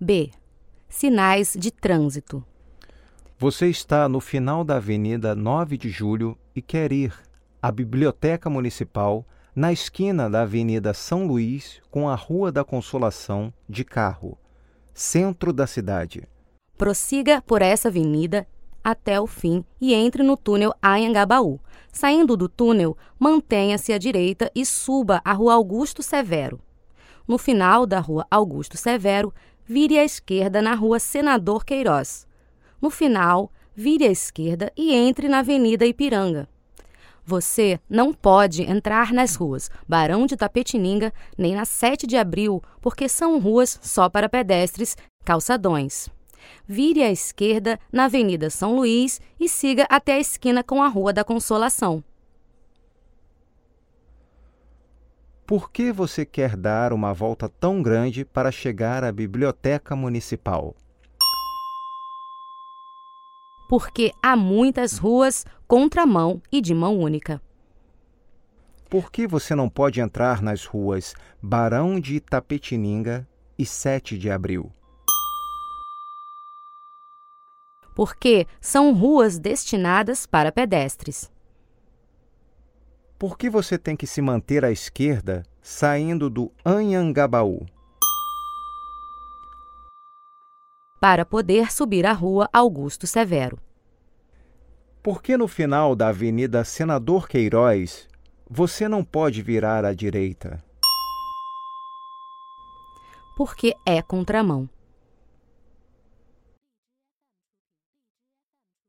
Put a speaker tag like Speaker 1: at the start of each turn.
Speaker 1: B. Sinais de trânsito.
Speaker 2: Você está no final da Avenida 9 de Julho e quer ir à Biblioteca Municipal, na esquina da Avenida São Luís com a Rua da Consolação, de carro, centro da cidade.
Speaker 1: Prossiga por essa avenida até o fim e entre no túnel Anhangabaú. Saindo do túnel, mantenha-se à direita e suba a Rua Augusto Severo. No final da Rua Augusto Severo, vire à esquerda na Rua Senador Queiroz. No final, vire à esquerda e entre na Avenida Ipiranga. Você não pode entrar nas ruas Barão de Tapetininga nem na 7 de abril, porque são ruas só para pedestres, calçadões. Vire à esquerda na Avenida São Luís e siga até a esquina com a Rua da Consolação.
Speaker 2: Por que você quer dar uma volta tão grande para chegar à Biblioteca Municipal?
Speaker 1: porque há muitas ruas contramão e de mão única.
Speaker 2: Por que você não pode entrar nas ruas Barão de Itapetininga e 7 de Abril?
Speaker 1: Porque são ruas destinadas para pedestres.
Speaker 2: Por que você tem que se manter à esquerda saindo do Anhangabaú?
Speaker 1: para poder subir a rua Augusto Severo.
Speaker 2: Por que no final da Avenida Senador Queiroz você não pode virar à direita?
Speaker 1: Porque é contramão.